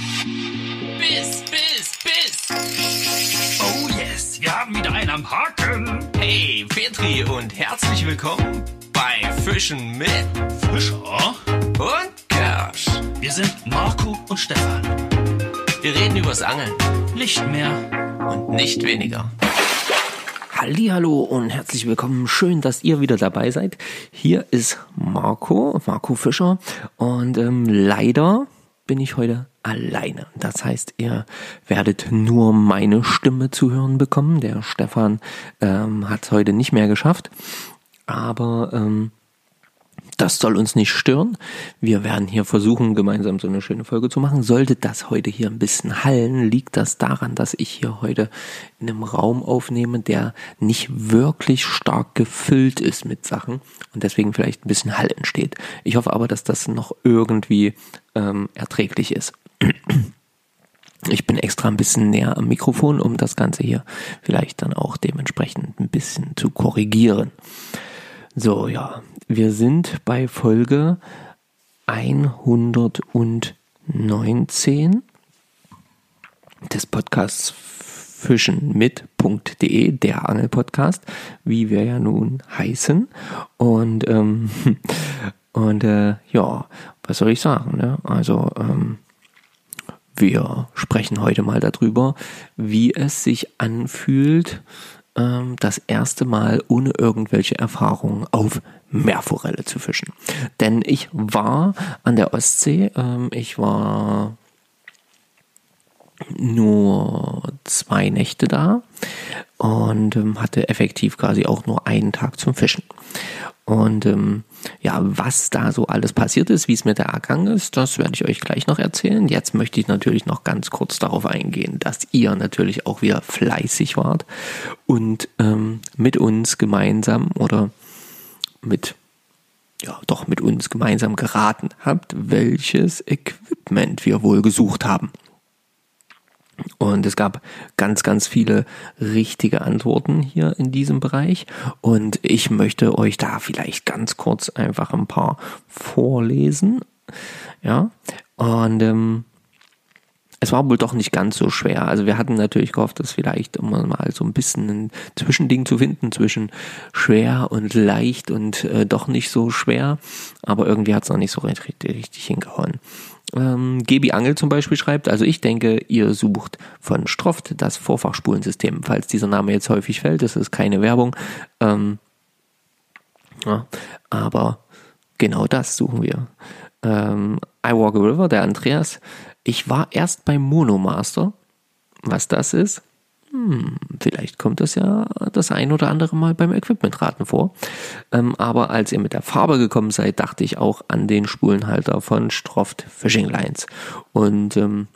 Biss, Biss, Biss. Oh yes, wir haben wieder einen am Haken. Hey, Petri und herzlich willkommen bei Fischen mit Fischer? und Kersch. Wir sind Marco und Stefan. Wir reden übers Angeln Nicht mehr. und nicht weniger. Hallo und herzlich willkommen. Schön, dass ihr wieder dabei seid. Hier ist Marco, Marco Fischer und ähm, leider bin ich heute alleine. Das heißt, ihr werdet nur meine Stimme zu hören bekommen. Der Stefan ähm, hat es heute nicht mehr geschafft, aber ähm, das soll uns nicht stören. Wir werden hier versuchen, gemeinsam so eine schöne Folge zu machen. Sollte das heute hier ein bisschen hallen, liegt das daran, dass ich hier heute in einem Raum aufnehme, der nicht wirklich stark gefüllt ist mit Sachen und deswegen vielleicht ein bisschen Hall entsteht. Ich hoffe aber, dass das noch irgendwie ähm, erträglich ist. Ich bin extra ein bisschen näher am Mikrofon, um das Ganze hier vielleicht dann auch dementsprechend ein bisschen zu korrigieren. So, ja, wir sind bei Folge 119 des Podcasts fischenmit.de, der Angelpodcast, wie wir ja nun heißen. Und, ähm, und äh, ja, was soll ich sagen? Ne? Also, ähm, wir sprechen heute mal darüber, wie es sich anfühlt, ähm, das erste Mal ohne irgendwelche Erfahrungen auf Meerforelle zu fischen. Denn ich war an der Ostsee, ähm, ich war nur zwei Nächte da und ähm, hatte effektiv quasi auch nur einen Tag zum Fischen. Und ähm, ja, was da so alles passiert ist, wie es mir da ergangen ist, das werde ich euch gleich noch erzählen. Jetzt möchte ich natürlich noch ganz kurz darauf eingehen, dass ihr natürlich auch wieder fleißig wart und ähm, mit uns gemeinsam oder mit ja, doch mit uns gemeinsam geraten habt, welches Equipment wir wohl gesucht haben. Und es gab ganz, ganz viele richtige Antworten hier in diesem Bereich. Und ich möchte euch da vielleicht ganz kurz einfach ein paar vorlesen. Ja, und ähm, es war wohl doch nicht ganz so schwer. Also wir hatten natürlich gehofft, dass vielleicht immer mal so ein bisschen ein Zwischending zu finden zwischen schwer und leicht und äh, doch nicht so schwer. Aber irgendwie hat es noch nicht so richtig, richtig hingehauen. Ähm, Gebi Angel zum Beispiel schreibt, also ich denke, ihr sucht von Stroft das Vorfachspulensystem. Falls dieser Name jetzt häufig fällt, das ist keine Werbung. Ähm, ja, aber genau das suchen wir. Ähm, I Walk a River, der Andreas. Ich war erst beim Monomaster. Was das ist? Hm, vielleicht kommt das ja das ein oder andere Mal beim Equipmentraten vor. Ähm, aber als ihr mit der Farbe gekommen seid, dachte ich auch an den Spulenhalter von Stroft Fishing Lines. Und ähm,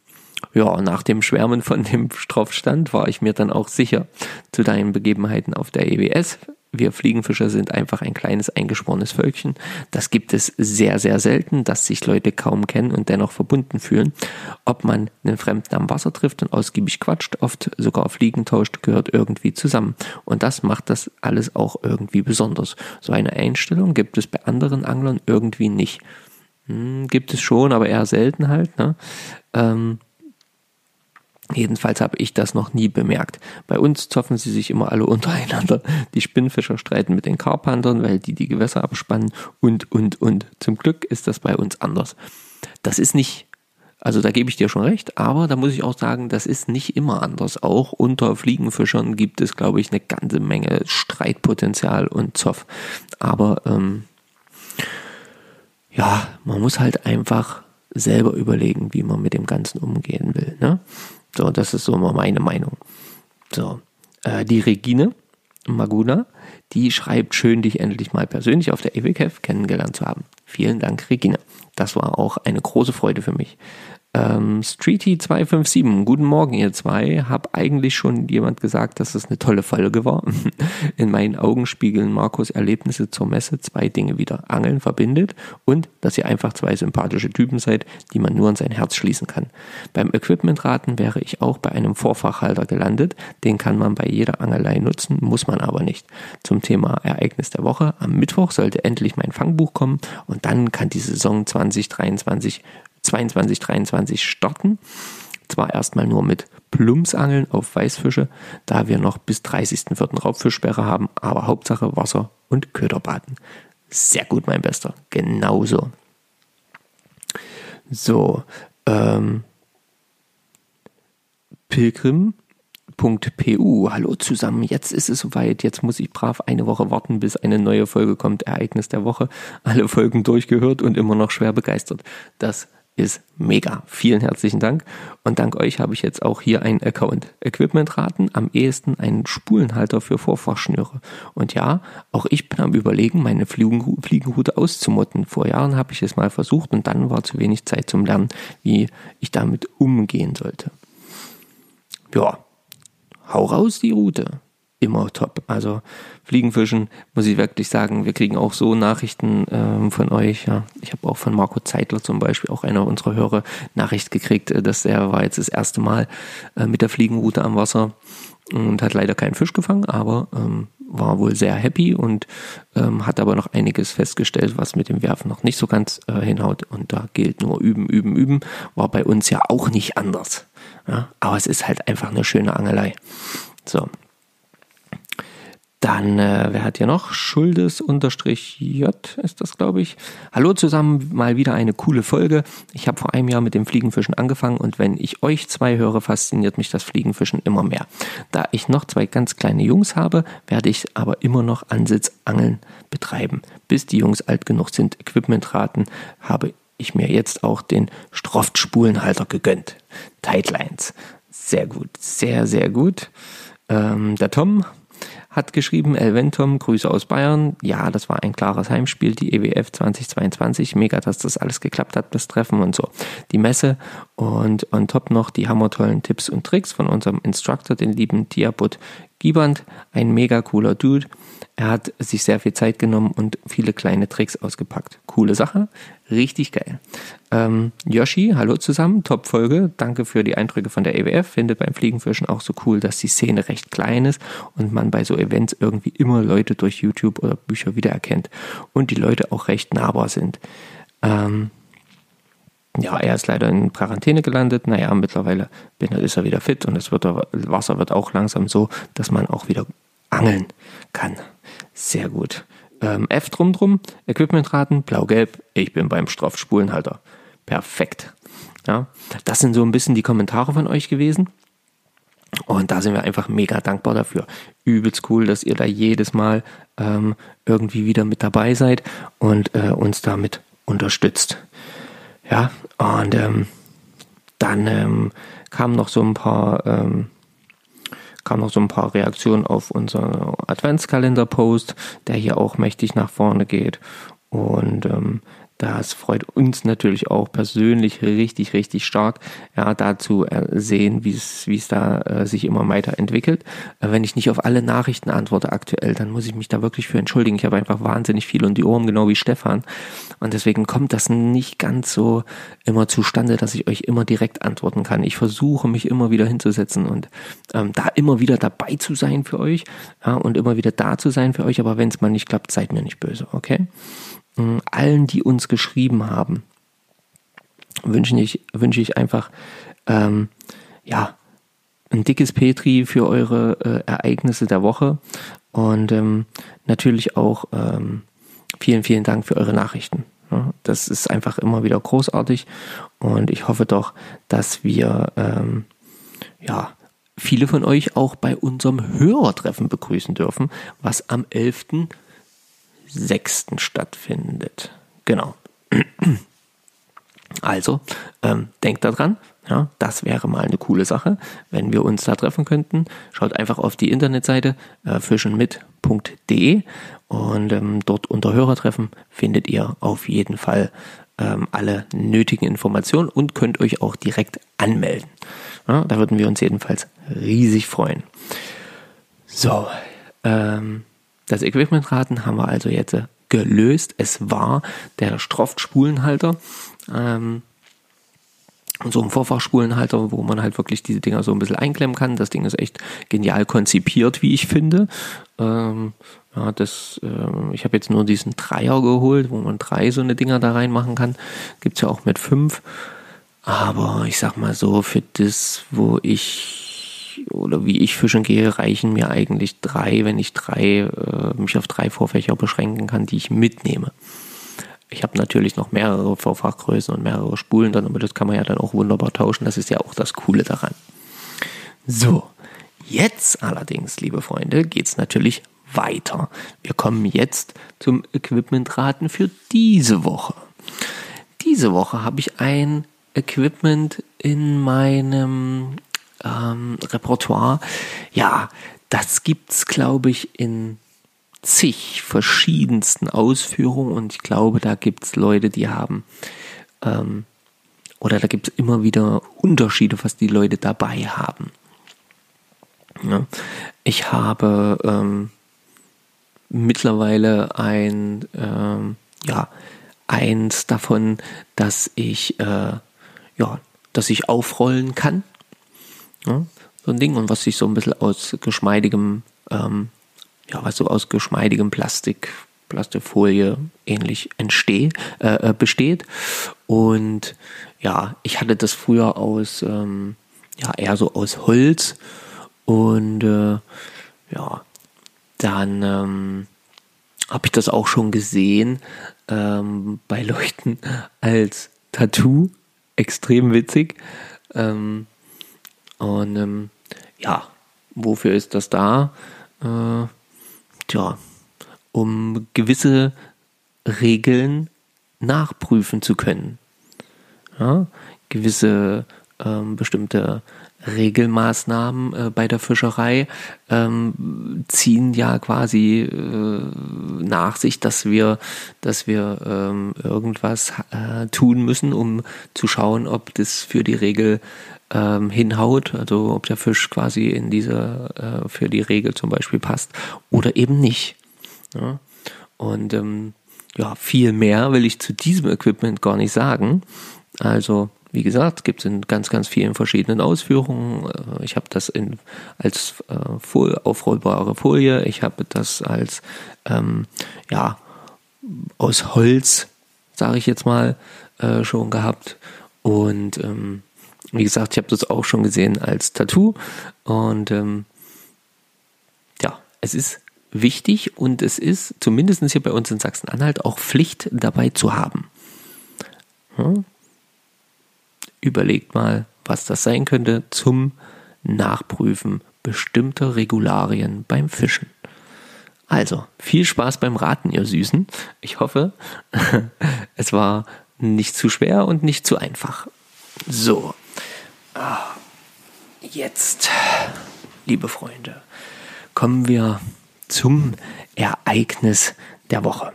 ja, nach dem Schwärmen von dem Stroffstand war ich mir dann auch sicher zu deinen Begebenheiten auf der EWS. Wir Fliegenfischer sind einfach ein kleines eingeschworenes Völkchen. Das gibt es sehr, sehr selten, dass sich Leute kaum kennen und dennoch verbunden fühlen. Ob man einen Fremden am Wasser trifft und ausgiebig quatscht, oft sogar Fliegen tauscht, gehört irgendwie zusammen. Und das macht das alles auch irgendwie besonders. So eine Einstellung gibt es bei anderen Anglern irgendwie nicht. Hm, gibt es schon, aber eher selten halt. Ne? Ähm, Jedenfalls habe ich das noch nie bemerkt. Bei uns zoffen sie sich immer alle untereinander. Die Spinnfischer streiten mit den Karpantern, weil die die Gewässer abspannen und, und, und. Zum Glück ist das bei uns anders. Das ist nicht, also da gebe ich dir schon recht, aber da muss ich auch sagen, das ist nicht immer anders. Auch unter Fliegenfischern gibt es, glaube ich, eine ganze Menge Streitpotenzial und Zoff. Aber ähm, ja, man muss halt einfach selber überlegen, wie man mit dem Ganzen umgehen will. Ne? So, das ist so mal meine Meinung. So, äh, die Regine Maguna, die schreibt schön, dich endlich mal persönlich auf der EWCAF kennengelernt zu haben. Vielen Dank, Regine. Das war auch eine große Freude für mich. Ähm, Streety257, guten Morgen ihr zwei. Hab eigentlich schon jemand gesagt, dass es eine tolle Folge war. In meinen Augen spiegeln Markus Erlebnisse zur Messe zwei Dinge wieder. Angeln verbindet und, dass ihr einfach zwei sympathische Typen seid, die man nur an sein Herz schließen kann. Beim Equipmentraten wäre ich auch bei einem Vorfachhalter gelandet. Den kann man bei jeder Angelei nutzen, muss man aber nicht. Zum Thema Ereignis der Woche. Am Mittwoch sollte endlich mein Fangbuch kommen und dann kann die Saison 2023 22, 23 starten. Zwar erstmal nur mit Plumpsangeln auf Weißfische, da wir noch bis 30.04. Raubfischsperre haben, aber Hauptsache Wasser und Köderbaden. Sehr gut, mein Bester. Genauso. So, ähm, Pilgrim.pu. Hallo zusammen, jetzt ist es soweit. Jetzt muss ich brav eine Woche warten, bis eine neue Folge kommt. Ereignis der Woche. Alle Folgen durchgehört und immer noch schwer begeistert. Das ist mega. Vielen herzlichen Dank. Und dank euch habe ich jetzt auch hier einen Account. Equipmentraten, am ehesten einen Spulenhalter für Vorfachschnüre. Und ja, auch ich bin am überlegen, meine Fliegenroute auszumotten. Vor Jahren habe ich es mal versucht und dann war zu wenig Zeit zum Lernen, wie ich damit umgehen sollte. Ja, hau raus die Route immer top. Also Fliegenfischen muss ich wirklich sagen, wir kriegen auch so Nachrichten ähm, von euch. Ja. Ich habe auch von Marco Zeitler zum Beispiel, auch einer unserer Hörer, Nachricht gekriegt, äh, dass er war jetzt das erste Mal äh, mit der Fliegenroute am Wasser und hat leider keinen Fisch gefangen, aber ähm, war wohl sehr happy und ähm, hat aber noch einiges festgestellt, was mit dem Werfen noch nicht so ganz äh, hinhaut. Und da gilt nur üben, üben, üben. War bei uns ja auch nicht anders. Ja? Aber es ist halt einfach eine schöne Angelei. So, dann, äh, wer hat hier noch? Schuldes unterstrich J ist das, glaube ich. Hallo zusammen, mal wieder eine coole Folge. Ich habe vor einem Jahr mit dem Fliegenfischen angefangen und wenn ich euch zwei höre, fasziniert mich das Fliegenfischen immer mehr. Da ich noch zwei ganz kleine Jungs habe, werde ich aber immer noch Ansitzangeln betreiben. Bis die Jungs alt genug sind, Equipment raten, habe ich mir jetzt auch den Stroft-Spulenhalter gegönnt. Tightlines. Sehr gut, sehr, sehr gut. Ähm, der Tom hat geschrieben, Elventum, Grüße aus Bayern. Ja, das war ein klares Heimspiel, die EWF 2022. Mega, dass das alles geklappt hat, das Treffen und so. Die Messe und on top noch die hammertollen Tipps und Tricks von unserem Instructor, den lieben Diabut Giband. Ein mega cooler Dude. Er hat sich sehr viel Zeit genommen und viele kleine Tricks ausgepackt. Coole Sache, richtig geil. Ähm, Yoshi, hallo zusammen, Top-Folge. Danke für die Eindrücke von der EWF. Finde beim Fliegenfischen auch so cool, dass die Szene recht klein ist und man bei so Events irgendwie immer Leute durch YouTube oder Bücher wiedererkennt und die Leute auch recht nahbar sind. Ähm, ja, er ist leider in Quarantäne gelandet. Naja, mittlerweile ist er wieder fit und das Wasser wird auch langsam so, dass man auch wieder angeln kann. Sehr gut. Ähm, F drum drum, Equipmentraten, blau-gelb, ich bin beim Strafspulenhalter. Perfekt. Ja, das sind so ein bisschen die Kommentare von euch gewesen. Und da sind wir einfach mega dankbar dafür. Übelst cool, dass ihr da jedes Mal ähm, irgendwie wieder mit dabei seid und äh, uns damit unterstützt. Ja, und ähm, dann ähm, kamen noch so ein paar kam noch so ein paar Reaktionen auf unseren Adventskalender-Post, der hier auch mächtig nach vorne geht. Und ähm, das freut uns natürlich auch persönlich richtig, richtig stark, ja, da zu äh, sehen, wie es, wie es da äh, sich immer weiter entwickelt. Äh, wenn ich nicht auf alle Nachrichten antworte aktuell, dann muss ich mich da wirklich für entschuldigen. Ich habe einfach wahnsinnig viel um die Ohren, genau wie Stefan. Und deswegen kommt das nicht ganz so immer zustande, dass ich euch immer direkt antworten kann. Ich versuche mich immer wieder hinzusetzen und ähm, da immer wieder dabei zu sein für euch ja, und immer wieder da zu sein für euch. Aber wenn es mal nicht klappt, seid mir nicht böse, okay? Allen, die uns geschrieben haben, wünsche ich, wünsche ich einfach, ähm, ja, ein dickes Petri für eure äh, Ereignisse der Woche und ähm, natürlich auch ähm, vielen, vielen Dank für eure Nachrichten. Ja, das ist einfach immer wieder großartig und ich hoffe doch, dass wir ähm, ja, viele von euch auch bei unserem Hörertreffen begrüßen dürfen, was am 11. 6. stattfindet. Genau. Also, ähm, denkt daran, ja, das wäre mal eine coole Sache, wenn wir uns da treffen könnten. Schaut einfach auf die Internetseite äh, fischenmit.de und ähm, dort unter Hörertreffen findet ihr auf jeden Fall ähm, alle nötigen Informationen und könnt euch auch direkt anmelden. Ja, da würden wir uns jedenfalls riesig freuen. So, ähm, das Equipmentraten haben wir also jetzt gelöst. Es war der Stroft-Spulenhalter. Ähm, so ein Vorfachspulenhalter, wo man halt wirklich diese Dinger so ein bisschen einklemmen kann. Das Ding ist echt genial konzipiert, wie ich finde. Ähm, ja, das, äh, ich habe jetzt nur diesen Dreier geholt, wo man drei so eine Dinger da reinmachen kann. Gibt's ja auch mit fünf. Aber ich sag mal so, für das, wo ich oder wie ich fischen gehe, reichen mir eigentlich drei, wenn ich drei, äh, mich auf drei Vorfächer beschränken kann, die ich mitnehme. Ich habe natürlich noch mehrere Vorfachgrößen und mehrere Spulen dann, aber das kann man ja dann auch wunderbar tauschen. Das ist ja auch das Coole daran. So, jetzt allerdings, liebe Freunde, geht's natürlich weiter. Wir kommen jetzt zum Equipmentraten für diese Woche. Diese Woche habe ich ein Equipment in meinem ähm, Repertoire. Ja, das gibt's, glaube ich, in zig verschiedensten Ausführungen und ich glaube, da gibt's Leute, die haben ähm, oder da gibt's immer wieder Unterschiede, was die Leute dabei haben. Ja. Ich habe ähm, mittlerweile ein, ähm, ja, eins davon, dass ich, äh, ja, dass ich aufrollen kann. Ja, so ein Ding und was sich so ein bisschen aus geschmeidigem, ähm, ja, was so aus geschmeidigem Plastik, Plastikfolie ähnlich entsteh, äh, äh, besteht. Und ja, ich hatte das früher aus, ähm, ja, eher so aus Holz und äh, ja, dann ähm, habe ich das auch schon gesehen ähm, bei Leuten als Tattoo. Extrem witzig. Ähm, und ähm, ja, wofür ist das da? Äh, tja, um gewisse Regeln nachprüfen zu können. Ja, gewisse ähm, bestimmte Regelmaßnahmen äh, bei der Fischerei ähm, ziehen ja quasi äh, nach sich, dass wir, dass wir ähm, irgendwas äh, tun müssen, um zu schauen, ob das für die Regel ähm, hinhaut, also ob der Fisch quasi in diese äh, für die Regel zum Beispiel passt oder eben nicht. Ja? Und ähm, ja, viel mehr will ich zu diesem Equipment gar nicht sagen. Also wie gesagt, gibt es in ganz, ganz vielen verschiedenen Ausführungen. Äh, ich habe das in, als äh, aufrollbare Folie, ich habe das als ähm, ja, aus Holz, sage ich jetzt mal, äh, schon gehabt. Und ähm, wie gesagt, ich habe das auch schon gesehen als Tattoo. Und ähm, ja, es ist wichtig und es ist zumindest hier bei uns in Sachsen-Anhalt auch Pflicht dabei zu haben. Hm? Überlegt mal, was das sein könnte zum Nachprüfen bestimmter Regularien beim Fischen. Also, viel Spaß beim Raten, ihr Süßen. Ich hoffe, es war nicht zu schwer und nicht zu einfach. So, ah, jetzt, liebe Freunde, kommen wir zum Ereignis der Woche.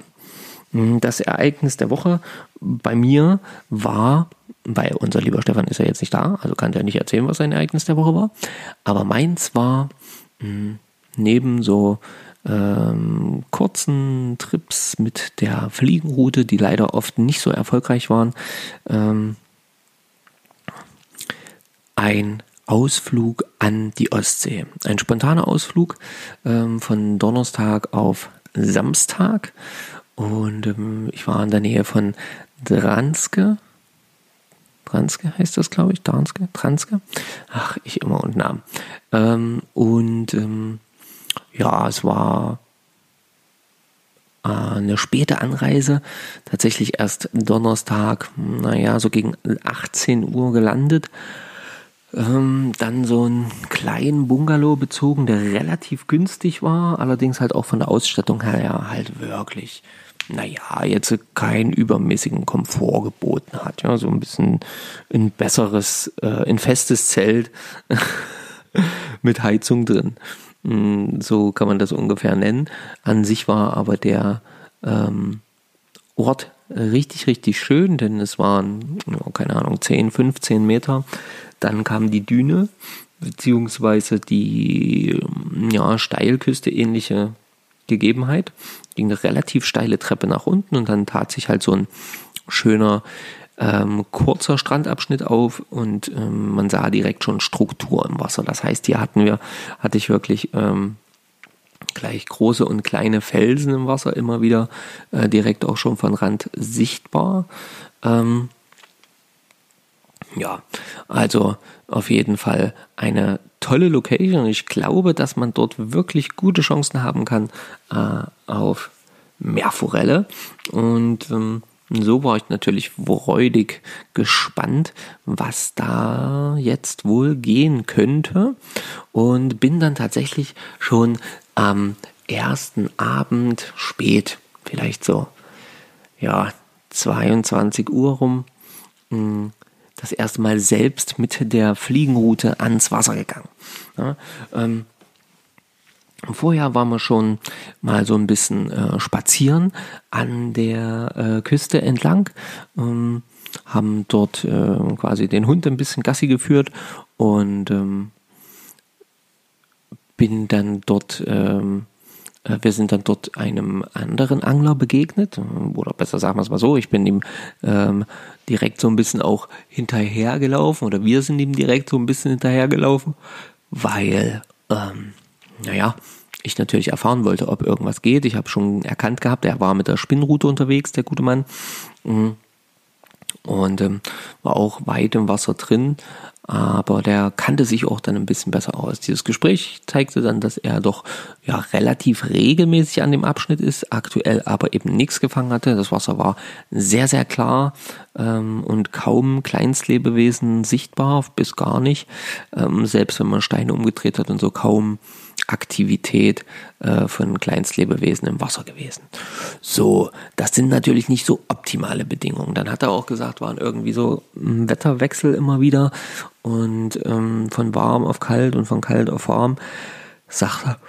Das Ereignis der Woche bei mir war weil unser lieber Stefan ist ja jetzt nicht da, also kann der nicht erzählen, was sein Ereignis der Woche war. Aber meins war hm, neben so ähm, kurzen Trips mit der Fliegenroute, die leider oft nicht so erfolgreich waren, ähm, ein Ausflug an die Ostsee. Ein spontaner Ausflug ähm, von Donnerstag auf Samstag. Und ähm, ich war in der Nähe von Dranske, Transke heißt das, glaube ich. Transke? Transke? Ach, ich immer und Namen. Ähm, und ähm, ja, es war äh, eine späte Anreise. Tatsächlich erst Donnerstag, naja, so gegen 18 Uhr gelandet. Ähm, dann so einen kleinen Bungalow bezogen, der relativ günstig war, allerdings halt auch von der Ausstattung her halt wirklich naja, jetzt keinen übermäßigen Komfort geboten hat. Ja, so ein bisschen ein besseres, äh, ein festes Zelt mit Heizung drin. Mm, so kann man das ungefähr nennen. An sich war aber der ähm, Ort richtig, richtig schön, denn es waren, keine Ahnung, 10, 15 Meter. Dann kam die Düne, beziehungsweise die ja, Steilküste ähnliche Gegebenheit. Ging eine relativ steile Treppe nach unten und dann tat sich halt so ein schöner ähm, kurzer Strandabschnitt auf und ähm, man sah direkt schon Struktur im Wasser. Das heißt, hier hatten wir, hatte ich wirklich ähm, gleich große und kleine Felsen im Wasser immer wieder äh, direkt auch schon von Rand sichtbar. Ähm, ja, also auf jeden Fall eine tolle Location. Ich glaube, dass man dort wirklich gute Chancen haben kann äh, auf Meerforelle. Und ähm, so war ich natürlich freudig gespannt, was da jetzt wohl gehen könnte. Und bin dann tatsächlich schon am ersten Abend spät, vielleicht so, ja, 22 Uhr rum, hm, das erste Mal selbst mit der Fliegenroute ans Wasser gegangen. Ja, ähm, Vorher waren wir schon mal so ein bisschen äh, spazieren an der äh, Küste entlang, ähm, haben dort äh, quasi den Hund ein bisschen Gassi geführt und ähm, bin dann dort, ähm, äh, wir sind dann dort einem anderen Angler begegnet, oder besser sagen wir es mal so, ich bin ihm ähm, direkt so ein bisschen auch hinterhergelaufen, oder wir sind ihm direkt so ein bisschen hinterhergelaufen, weil, ähm, naja, ich natürlich erfahren wollte, ob irgendwas geht. Ich habe schon erkannt gehabt, er war mit der Spinnroute unterwegs, der gute Mann. Mhm. Und ähm, war auch weit im Wasser drin, aber der kannte sich auch dann ein bisschen besser aus. Dieses Gespräch zeigte dann, dass er doch ja relativ regelmäßig an dem Abschnitt ist, aktuell aber eben nichts gefangen hatte. Das Wasser war sehr, sehr klar ähm, und kaum Kleinstlebewesen sichtbar, bis gar nicht. Ähm, selbst wenn man Steine umgedreht hat und so kaum Aktivität äh, von Kleinstlebewesen im Wasser gewesen. So, das sind natürlich nicht so optimale Bedingungen. Dann hat er auch gesagt, waren irgendwie so ein Wetterwechsel immer wieder und ähm, von warm auf kalt und von kalt auf warm. Sagt er,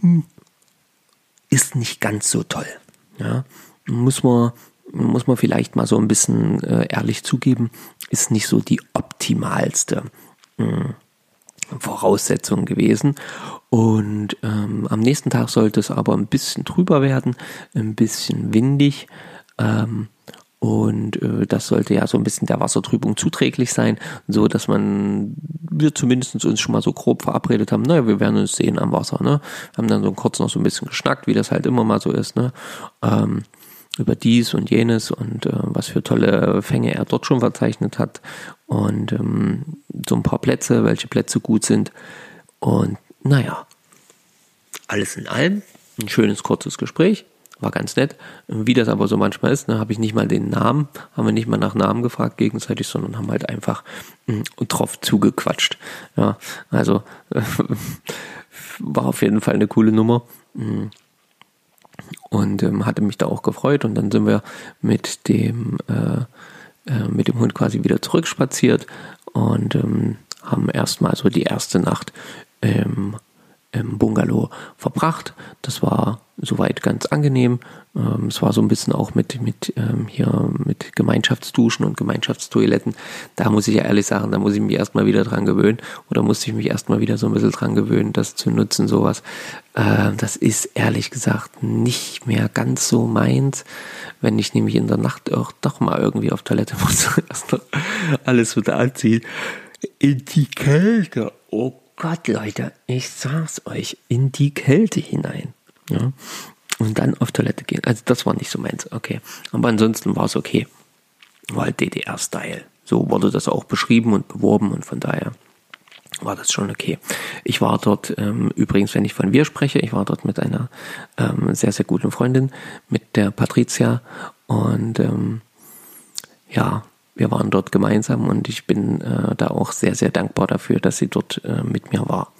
hm, ist nicht ganz so toll. Ja, muss man muss man vielleicht mal so ein bisschen äh, ehrlich zugeben, ist nicht so die optimalste. Hm. Voraussetzung gewesen. Und ähm, am nächsten Tag sollte es aber ein bisschen trüber werden, ein bisschen windig. Ähm, und äh, das sollte ja so ein bisschen der Wassertrübung zuträglich sein, so dass man, wir zumindest uns schon mal so grob verabredet haben, naja, wir werden uns sehen am Wasser, ne? Haben dann so kurz noch so ein bisschen geschnackt, wie das halt immer mal so ist, ne? Ähm, über dies und jenes und äh, was für tolle Fänge er dort schon verzeichnet hat und ähm, so ein paar Plätze, welche Plätze gut sind. Und naja, alles in allem ein schönes, kurzes Gespräch. War ganz nett. Wie das aber so manchmal ist, ne, habe ich nicht mal den Namen, haben wir nicht mal nach Namen gefragt gegenseitig, sondern haben halt einfach mh, hm, drauf zugequatscht. Ja, also äh, war auf jeden Fall eine coole Nummer. Hm und ähm, hatte mich da auch gefreut und dann sind wir mit dem äh, äh, mit dem Hund quasi wieder zurückspaziert und ähm, haben erstmal so die erste Nacht im, im Bungalow verbracht. Das war soweit ganz angenehm. Ähm, es war so ein bisschen auch mit, mit ähm, hier mit Gemeinschaftsduschen und Gemeinschaftstoiletten. Da muss ich ja ehrlich sagen, da muss ich mich erstmal wieder dran gewöhnen oder musste ich mich erstmal wieder so ein bisschen dran gewöhnen, das zu nutzen, sowas. Äh, das ist ehrlich gesagt nicht mehr ganz so meins, wenn ich nämlich in der Nacht auch doch mal irgendwie auf Toilette muss, erst alles wieder anziehen. In die Kälte. Oh Gott, Leute, ich sag's euch, in die Kälte hinein. Ja. Und dann auf Toilette gehen. Also das war nicht so meins. Okay. Aber ansonsten war es okay. War halt DDR-Style. So wurde das auch beschrieben und beworben und von daher war das schon okay. Ich war dort, ähm, übrigens, wenn ich von wir spreche, ich war dort mit einer ähm, sehr, sehr guten Freundin, mit der Patricia und ähm, ja, wir waren dort gemeinsam und ich bin äh, da auch sehr, sehr dankbar dafür, dass sie dort äh, mit mir war.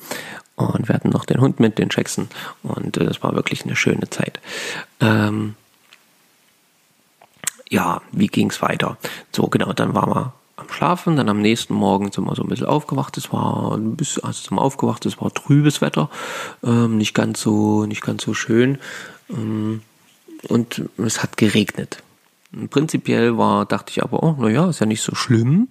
Und wir hatten noch den Hund mit, den Jackson. Und äh, das war wirklich eine schöne Zeit. Ähm, ja, wie ging es weiter? So, genau, dann waren wir am Schlafen, dann am nächsten Morgen sind wir so ein bisschen aufgewacht. Es war ein bisschen, also sind wir aufgewacht, es war trübes Wetter, ähm, nicht ganz so, nicht ganz so schön. Ähm, und es hat geregnet. Prinzipiell war, dachte ich aber, oh, naja, ist ja nicht so schlimm,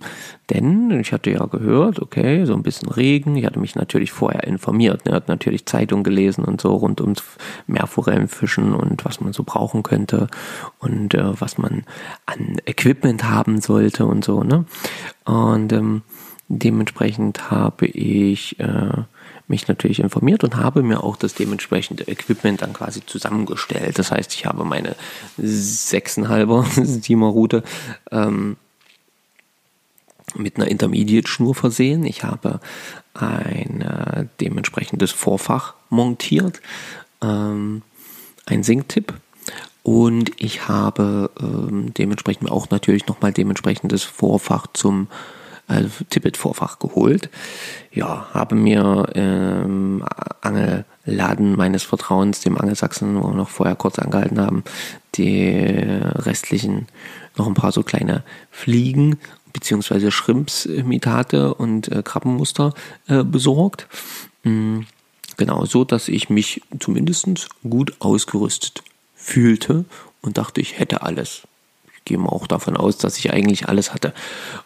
denn ich hatte ja gehört, okay, so ein bisschen Regen. Ich hatte mich natürlich vorher informiert, ne, hatte natürlich Zeitung gelesen und so rund ums Meerforellenfischen und was man so brauchen könnte und äh, was man an Equipment haben sollte und so, ne. Und ähm, dementsprechend habe ich äh, mich natürlich informiert und habe mir auch das dementsprechende Equipment dann quasi zusammengestellt. Das heißt, ich habe meine 6,5er Steamer-Route ähm, mit einer Intermediate-Schnur versehen. Ich habe ein äh, dementsprechendes Vorfach montiert, ähm, ein Sync-Tipp und ich habe ähm, dementsprechend auch natürlich nochmal dementsprechendes Vorfach zum also Tippet-Vorfach geholt. Ja, habe mir ähm, Angelladen meines Vertrauens, dem Angelsachsen, wo wir noch vorher kurz angehalten haben, die restlichen noch ein paar so kleine Fliegen beziehungsweise Schrimpsimitate und äh, Krabbenmuster äh, besorgt. Mhm. Genau, so dass ich mich zumindest gut ausgerüstet fühlte und dachte, ich hätte alles. Ich gehe mal auch davon aus, dass ich eigentlich alles hatte.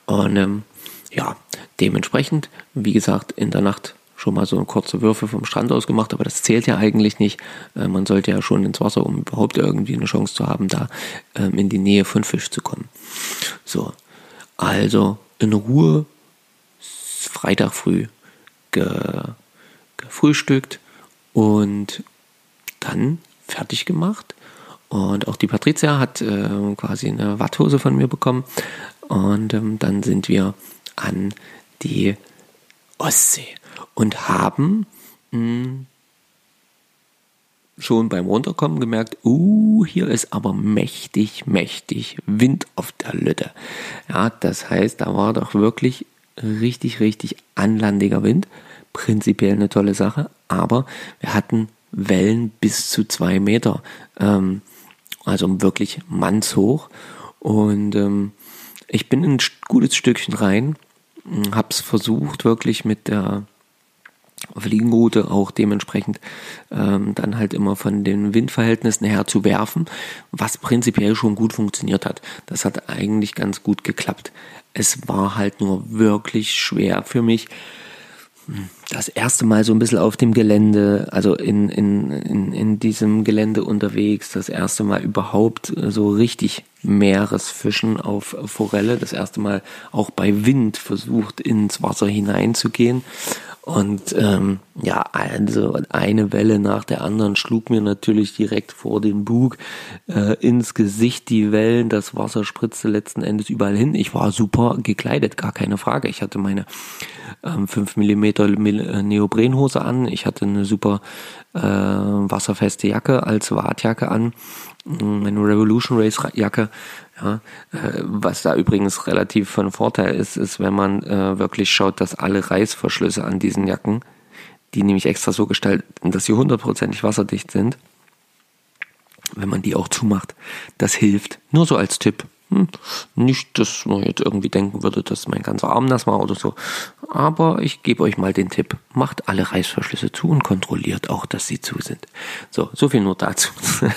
Und ähm, ja, dementsprechend, wie gesagt, in der Nacht schon mal so kurze Würfe vom Strand aus gemacht, aber das zählt ja eigentlich nicht. Äh, man sollte ja schon ins Wasser, um überhaupt irgendwie eine Chance zu haben, da ähm, in die Nähe von Fisch zu kommen. So, also in Ruhe Freitag früh ge, gefrühstückt und dann fertig gemacht. Und auch die Patricia hat äh, quasi eine Watthose von mir bekommen. Und ähm, dann sind wir an die Ostsee und haben mh, hm, schon beim Runterkommen gemerkt, uh, hier ist aber mächtig, mächtig Wind auf der Lütte. Ja, das heißt, da war doch wirklich richtig, richtig anlandiger Wind. Prinzipiell eine tolle Sache, aber wir hatten Wellen bis zu zwei Meter, ähm, also wirklich mannshoch. Und ähm, ich bin ein gutes Stückchen rein habe es versucht, wirklich mit der Fliegenroute auch dementsprechend ähm, dann halt immer von den Windverhältnissen her zu werfen, was prinzipiell schon gut funktioniert hat. Das hat eigentlich ganz gut geklappt. Es war halt nur wirklich schwer für mich, das erste Mal so ein bisschen auf dem Gelände, also in, in, in, in diesem Gelände unterwegs, das erste Mal überhaupt so richtig Meeresfischen auf Forelle, das erste Mal auch bei Wind versucht ins Wasser hineinzugehen. Und ähm, ja, also eine Welle nach der anderen schlug mir natürlich direkt vor den Bug äh, ins Gesicht die Wellen, das Wasser spritzte letzten Endes überall hin. Ich war super gekleidet, gar keine Frage. Ich hatte meine ähm, 5 mm Neoprenhose an, ich hatte eine super äh, wasserfeste Jacke als Wartjacke an, meine Revolution Race Jacke ja, äh, was da übrigens relativ von Vorteil ist, ist, wenn man äh, wirklich schaut, dass alle Reißverschlüsse an diesen Jacken, die nämlich extra so gestalten, dass sie hundertprozentig wasserdicht sind, wenn man die auch zumacht, das hilft. Nur so als Tipp. Hm, nicht, dass man jetzt irgendwie denken würde, dass mein ganzer Arm nass war oder so. Aber ich gebe euch mal den Tipp. Macht alle Reißverschlüsse zu und kontrolliert auch, dass sie zu sind. So, so viel nur dazu.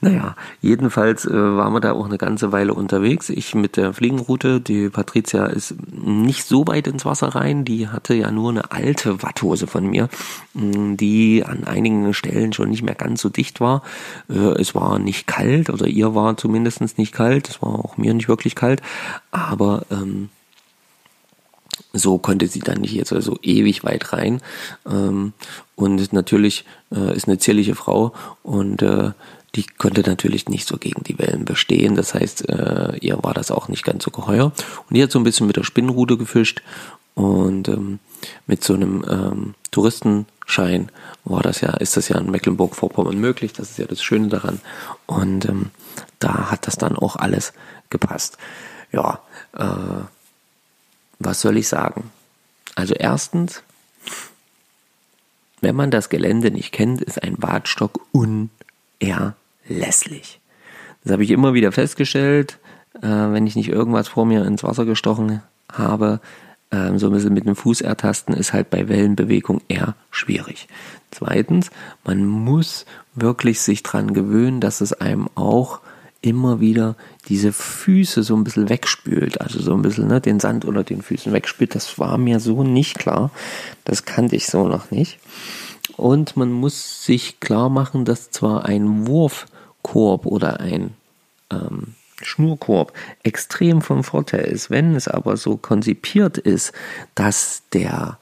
Naja, jedenfalls äh, waren wir da auch eine ganze Weile unterwegs. Ich mit der Fliegenroute, die Patricia ist nicht so weit ins Wasser rein. Die hatte ja nur eine alte Watthose von mir, mm, die an einigen Stellen schon nicht mehr ganz so dicht war. Äh, es war nicht kalt, oder ihr war zumindest nicht kalt. Es war auch mir nicht wirklich kalt. Aber ähm, so konnte sie dann nicht jetzt also ewig weit rein. Ähm, und natürlich äh, ist eine zierliche Frau und äh, die konnte natürlich nicht so gegen die Wellen bestehen. Das heißt, äh, ihr war das auch nicht ganz so geheuer. Und die hat so ein bisschen mit der Spinnrute gefischt und ähm, mit so einem ähm, Touristenschein war das ja, ist das ja in Mecklenburg-Vorpommern möglich. Das ist ja das Schöne daran. Und ähm, da hat das dann auch alles gepasst. Ja, äh, was soll ich sagen? Also erstens, wenn man das Gelände nicht kennt, ist ein Watstock unerlässlich lässlich. Das habe ich immer wieder festgestellt, äh, wenn ich nicht irgendwas vor mir ins Wasser gestochen habe. Äh, so ein bisschen mit dem Fuß ertasten ist halt bei Wellenbewegung eher schwierig. Zweitens, man muss wirklich sich dran gewöhnen, dass es einem auch immer wieder diese Füße so ein bisschen wegspült, also so ein bisschen ne, den Sand unter den Füßen wegspült. Das war mir so nicht klar. Das kannte ich so noch nicht. Und man muss sich klar machen, dass zwar ein Wurfkorb oder ein ähm, Schnurkorb extrem vom Vorteil ist, wenn es aber so konzipiert ist, dass der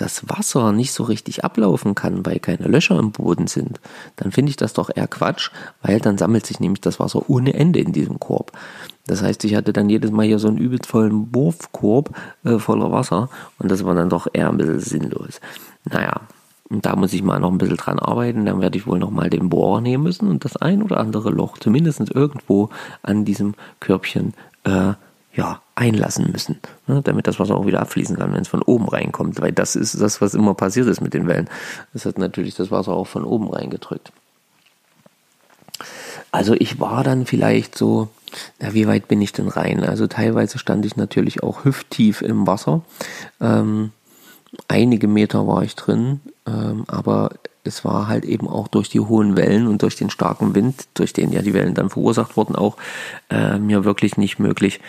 das Wasser nicht so richtig ablaufen kann, weil keine Löcher im Boden sind, dann finde ich das doch eher Quatsch, weil dann sammelt sich nämlich das Wasser ohne Ende in diesem Korb. Das heißt, ich hatte dann jedes Mal hier so einen übelst vollen Wurfkorb äh, voller Wasser und das war dann doch eher ein bisschen sinnlos. Naja, und da muss ich mal noch ein bisschen dran arbeiten. Dann werde ich wohl noch mal den Bohrer nehmen müssen und das ein oder andere Loch zumindest irgendwo an diesem Körbchen äh, ja, einlassen müssen, ne, damit das Wasser auch wieder abfließen kann, wenn es von oben reinkommt. Weil das ist das, was immer passiert ist mit den Wellen. Es hat natürlich das Wasser auch von oben reingedrückt. Also ich war dann vielleicht so, na, wie weit bin ich denn rein? Also teilweise stand ich natürlich auch hüfttief im Wasser. Ähm, einige Meter war ich drin, ähm, aber es war halt eben auch durch die hohen Wellen und durch den starken Wind, durch den ja die Wellen dann verursacht wurden, auch äh, mir wirklich nicht möglich,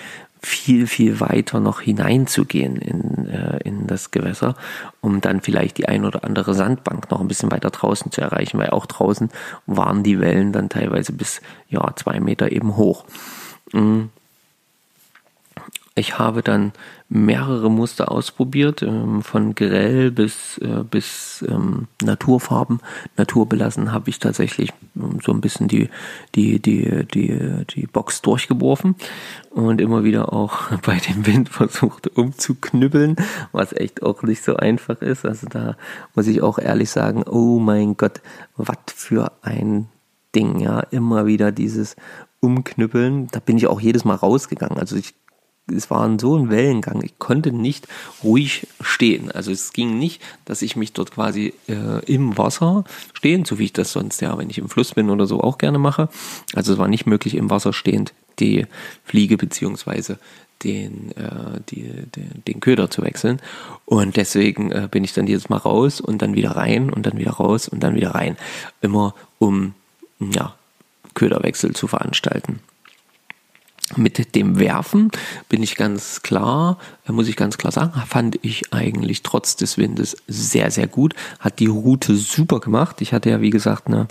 viel, viel weiter noch hineinzugehen in, äh, in das Gewässer, um dann vielleicht die ein oder andere Sandbank noch ein bisschen weiter draußen zu erreichen, weil auch draußen waren die Wellen dann teilweise bis ja, zwei Meter eben hoch. Mhm. Ich habe dann mehrere Muster ausprobiert, ähm, von grell bis, äh, bis ähm, Naturfarben. Naturbelassen habe ich tatsächlich ähm, so ein bisschen die, die, die, die, die Box durchgeworfen und immer wieder auch bei dem Wind versucht umzuknüppeln, was echt auch nicht so einfach ist. Also da muss ich auch ehrlich sagen, oh mein Gott, was für ein Ding, ja, immer wieder dieses Umknüppeln. Da bin ich auch jedes Mal rausgegangen. Also ich es war so ein Wellengang. Ich konnte nicht ruhig stehen. Also es ging nicht, dass ich mich dort quasi äh, im Wasser stehen, so wie ich das sonst ja, wenn ich im Fluss bin oder so auch gerne mache. Also es war nicht möglich, im Wasser stehend die Fliege beziehungsweise den, äh, die, den, den Köder zu wechseln. Und deswegen äh, bin ich dann jedes Mal raus und dann wieder rein und dann wieder raus und dann wieder rein. Immer um ja, Köderwechsel zu veranstalten. Mit dem Werfen bin ich ganz klar, äh, muss ich ganz klar sagen, fand ich eigentlich trotz des Windes sehr, sehr gut. Hat die Route super gemacht. Ich hatte ja, wie gesagt, eine,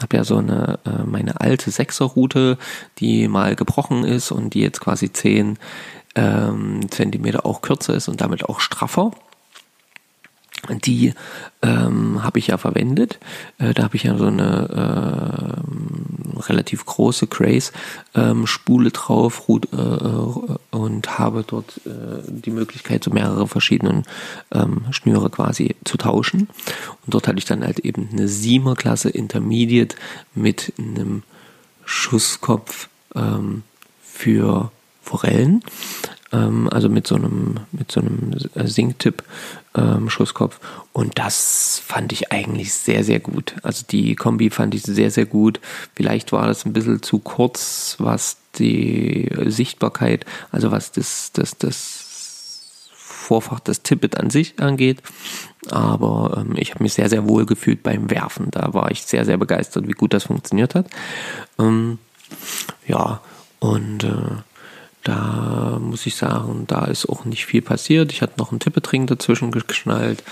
habe ja so eine, äh, meine alte Sechser-Route, die mal gebrochen ist und die jetzt quasi zehn ähm, Zentimeter auch kürzer ist und damit auch straffer. Die ähm, habe ich ja verwendet. Äh, da habe ich ja so eine äh, relativ große Craze-Spule ähm, drauf äh, äh, und habe dort äh, die Möglichkeit, so mehrere verschiedene ähm, Schnüre quasi zu tauschen. Und dort hatte ich dann halt eben eine 7er-Klasse Intermediate mit einem Schusskopf ähm, für Forellen ähm, also mit so einem, mit so einem Sinktipp ähm, Schusskopf. Und das fand ich eigentlich sehr, sehr gut. Also die Kombi fand ich sehr, sehr gut. Vielleicht war das ein bisschen zu kurz, was die Sichtbarkeit, also was das, das, das Vorfach, das Tippet an sich angeht. Aber ähm, ich habe mich sehr, sehr wohl gefühlt beim Werfen. Da war ich sehr, sehr begeistert, wie gut das funktioniert hat. Ähm, ja, und äh, da muss ich sagen, da ist auch nicht viel passiert. Ich hatte noch einen Tippetring dazwischen geschnallt,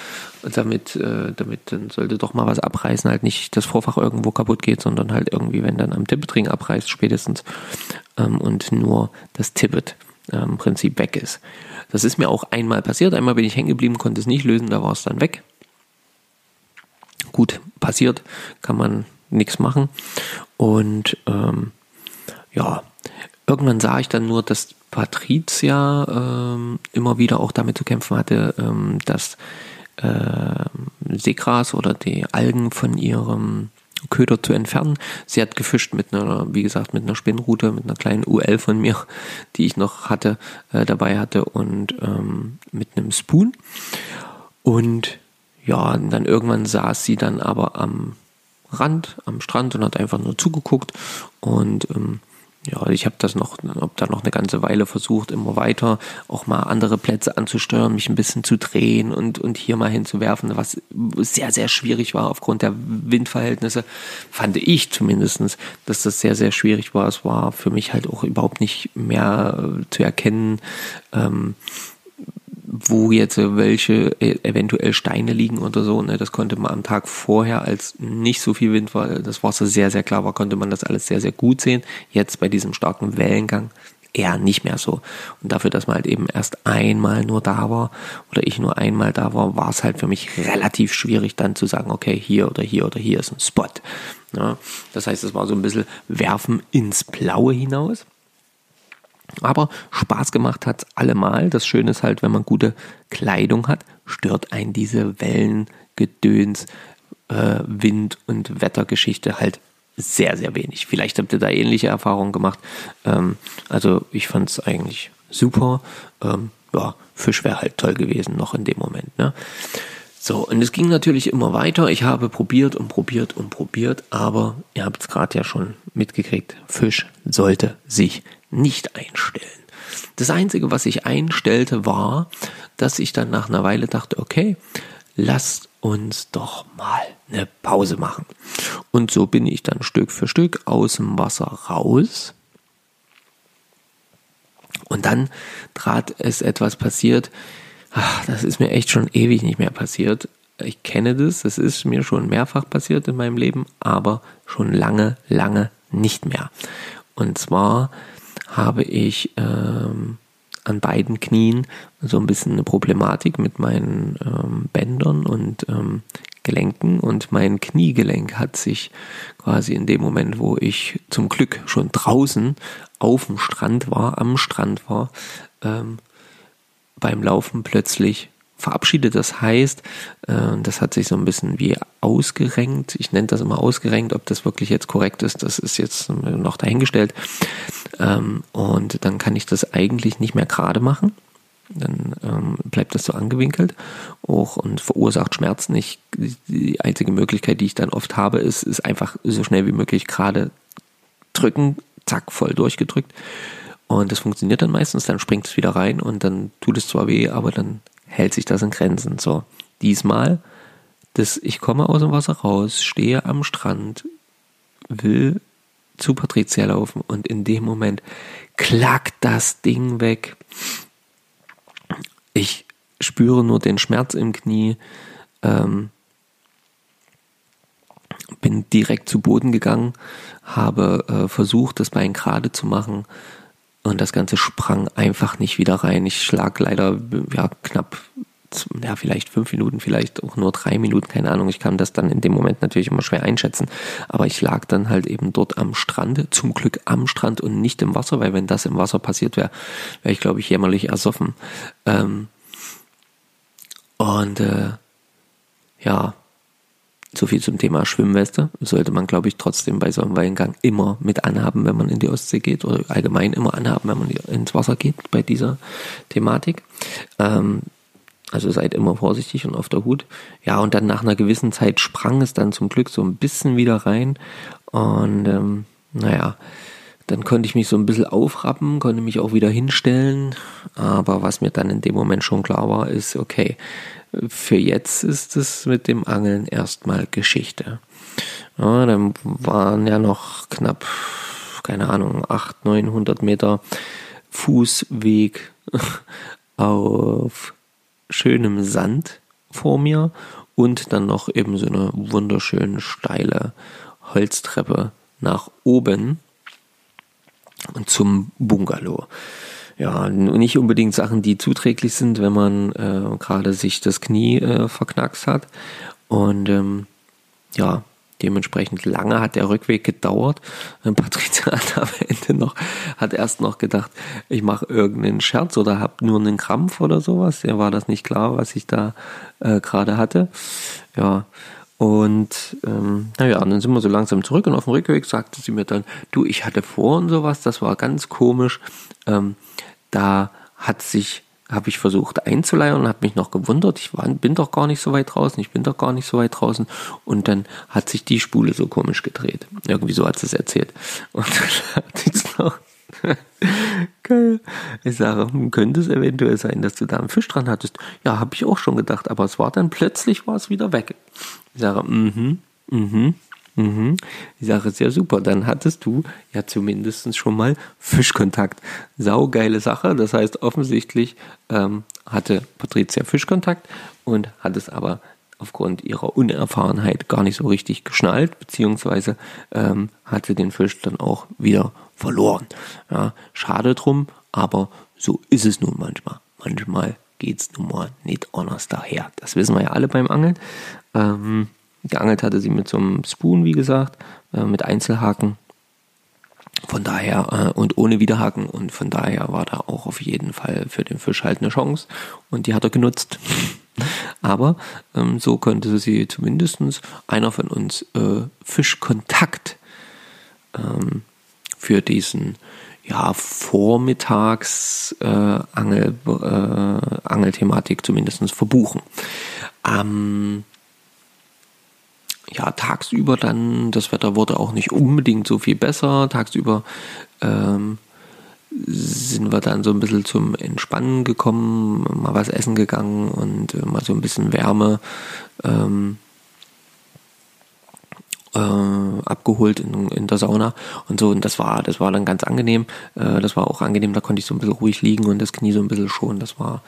damit, äh, damit dann sollte doch mal was abreißen, halt nicht das Vorfach irgendwo kaputt geht, sondern halt irgendwie, wenn dann am Tippetring abreißt, spätestens ähm, und nur das Tippet äh, im Prinzip weg ist. Das ist mir auch einmal passiert. Einmal bin ich hängen geblieben, konnte es nicht lösen, da war es dann weg. Gut, passiert, kann man nichts machen. Und ähm, Irgendwann sah ich dann nur, dass Patricia ähm, immer wieder auch damit zu kämpfen hatte, ähm, dass äh, Seegras oder die Algen von ihrem Köder zu entfernen. Sie hat gefischt mit einer, wie gesagt, mit einer Spinnrute, mit einer kleinen UL von mir, die ich noch hatte, äh, dabei hatte und ähm, mit einem Spoon. Und ja, und dann irgendwann saß sie dann aber am Rand, am Strand und hat einfach nur zugeguckt und ähm, ja, ich habe das noch, ob da noch eine ganze Weile versucht, immer weiter auch mal andere Plätze anzusteuern, mich ein bisschen zu drehen und, und hier mal hinzuwerfen, was sehr, sehr schwierig war aufgrund der Windverhältnisse, fand ich zumindestens, dass das sehr, sehr schwierig war. Es war für mich halt auch überhaupt nicht mehr zu erkennen, ähm, wo jetzt welche e, eventuell Steine liegen oder so. Ne? Das konnte man am Tag vorher, als nicht so viel Wind war, das Wasser sehr, sehr klar war, konnte man das alles sehr, sehr gut sehen. Jetzt bei diesem starken Wellengang eher nicht mehr so. Und dafür, dass man halt eben erst einmal nur da war oder ich nur einmal da war, war es halt für mich relativ schwierig dann zu sagen, okay, hier oder hier oder hier ist ein Spot. Ja, das heißt, es war so ein bisschen Werfen ins Blaue hinaus. Aber Spaß gemacht hat es allemal. Das Schöne ist halt, wenn man gute Kleidung hat, stört einen diese Wellengedöns, äh, Wind- und Wettergeschichte halt sehr, sehr wenig. Vielleicht habt ihr da ähnliche Erfahrungen gemacht. Ähm, also ich fand es eigentlich super. Ähm, ja, Fisch wäre halt toll gewesen noch in dem Moment. Ne? So, und es ging natürlich immer weiter. Ich habe probiert und probiert und probiert, aber ihr habt es gerade ja schon mitgekriegt, Fisch sollte sich nicht einstellen. Das Einzige, was ich einstellte, war, dass ich dann nach einer Weile dachte, okay, lasst uns doch mal eine Pause machen. Und so bin ich dann Stück für Stück aus dem Wasser raus. Und dann trat es etwas passiert, ach, das ist mir echt schon ewig nicht mehr passiert. Ich kenne das, das ist mir schon mehrfach passiert in meinem Leben, aber schon lange, lange nicht mehr. Und zwar habe ich ähm, an beiden Knien so ein bisschen eine Problematik mit meinen ähm, Bändern und ähm, Gelenken und mein Kniegelenk hat sich quasi in dem Moment, wo ich zum Glück schon draußen auf dem Strand war, am Strand war, ähm, beim Laufen plötzlich verabschiedet. Das heißt, äh, das hat sich so ein bisschen wie ausgerenkt. Ich nenne das immer ausgerenkt. Ob das wirklich jetzt korrekt ist, das ist jetzt noch dahingestellt. Ähm, und dann kann ich das eigentlich nicht mehr gerade machen. Dann ähm, bleibt das so angewinkelt auch und verursacht Schmerzen. Ich, die einzige Möglichkeit, die ich dann oft habe, ist, ist einfach so schnell wie möglich gerade drücken, zack, voll durchgedrückt. Und das funktioniert dann meistens, dann springt es wieder rein und dann tut es zwar weh, aber dann hält sich das in Grenzen. So, diesmal, das, ich komme aus dem Wasser raus, stehe am Strand, will zu Patricia laufen und in dem Moment klackt das Ding weg. Ich spüre nur den Schmerz im Knie, ähm, bin direkt zu Boden gegangen, habe äh, versucht, das Bein gerade zu machen und das Ganze sprang einfach nicht wieder rein. Ich schlag leider ja, knapp, ja, vielleicht fünf Minuten, vielleicht auch nur drei Minuten, keine Ahnung. Ich kann das dann in dem Moment natürlich immer schwer einschätzen. Aber ich lag dann halt eben dort am Strand, zum Glück am Strand und nicht im Wasser, weil wenn das im Wasser passiert wäre, wäre ich, glaube ich, jämmerlich ersoffen. Ähm, und äh, ja, so viel zum Thema Schwimmweste. Sollte man, glaube ich, trotzdem bei so einem Weingang immer mit anhaben, wenn man in die Ostsee geht oder allgemein immer anhaben, wenn man ins Wasser geht bei dieser Thematik. Ähm, also seid immer vorsichtig und auf der Hut. Ja, und dann nach einer gewissen Zeit sprang es dann zum Glück so ein bisschen wieder rein. Und ähm, naja, dann konnte ich mich so ein bisschen aufrappen, konnte mich auch wieder hinstellen. Aber was mir dann in dem Moment schon klar war, ist, okay, für jetzt ist es mit dem Angeln erstmal Geschichte. Ja, dann waren ja noch knapp, keine Ahnung, 800, 900 Meter Fußweg auf schönem Sand vor mir und dann noch eben so eine wunderschön steile Holztreppe nach oben und zum Bungalow ja, nicht unbedingt Sachen, die zuträglich sind, wenn man äh, gerade sich das Knie äh, verknackst hat. Und ähm, ja, dementsprechend lange hat der Rückweg gedauert. Und Patricia hat am Ende noch, hat erst noch gedacht, ich mache irgendeinen Scherz oder habe nur einen Krampf oder sowas. Ja, war das nicht klar, was ich da äh, gerade hatte. Ja, und ähm, naja, dann sind wir so langsam zurück und auf dem Rückweg sagte sie mir dann, du, ich hatte vor und sowas, das war ganz komisch. Ähm, da hat sich habe ich versucht einzuleiern und habe mich noch gewundert, ich war, bin doch gar nicht so weit draußen, ich bin doch gar nicht so weit draußen. Und dann hat sich die Spule so komisch gedreht. Irgendwie so hat sie es erzählt. Und dann hat sie es noch. Geil. Ich sage, hm, könnte es eventuell sein, dass du da einen Fisch dran hattest? Ja, habe ich auch schon gedacht, aber es war dann plötzlich war es wieder weg. Ich sage, mhm, mhm, Mhm. Ich sage, sehr super. Dann hattest du ja zumindest schon mal Fischkontakt. Saugeile Sache. Das heißt, offensichtlich ähm, hatte Patricia Fischkontakt und hat es aber aufgrund ihrer Unerfahrenheit gar nicht so richtig geschnallt, beziehungsweise ähm, hatte den Fisch dann auch wieder verloren. Ja, schade drum, aber so ist es nun manchmal. Manchmal geht es nun mal nicht anders daher. Das wissen wir ja alle beim Angeln. Ähm, Geangelt hatte sie mit so einem Spoon, wie gesagt, äh, mit Einzelhaken. Von daher äh, und ohne Widerhaken und von daher war da auch auf jeden Fall für den Fisch halt eine Chance und die hat er genutzt. Aber ähm, so konnte sie zumindest einer von uns äh, Fischkontakt ähm, für diesen ja, Vormittags äh, Angel, äh, Angelthematik zumindest verbuchen. Am ja, tagsüber dann, das Wetter wurde auch nicht unbedingt so viel besser. Tagsüber ähm, sind wir dann so ein bisschen zum Entspannen gekommen, mal was essen gegangen und äh, mal so ein bisschen Wärme ähm, äh, abgeholt in, in der Sauna und so. Und das war, das war dann ganz angenehm. Äh, das war auch angenehm, da konnte ich so ein bisschen ruhig liegen und das Knie so ein bisschen schonen. Das war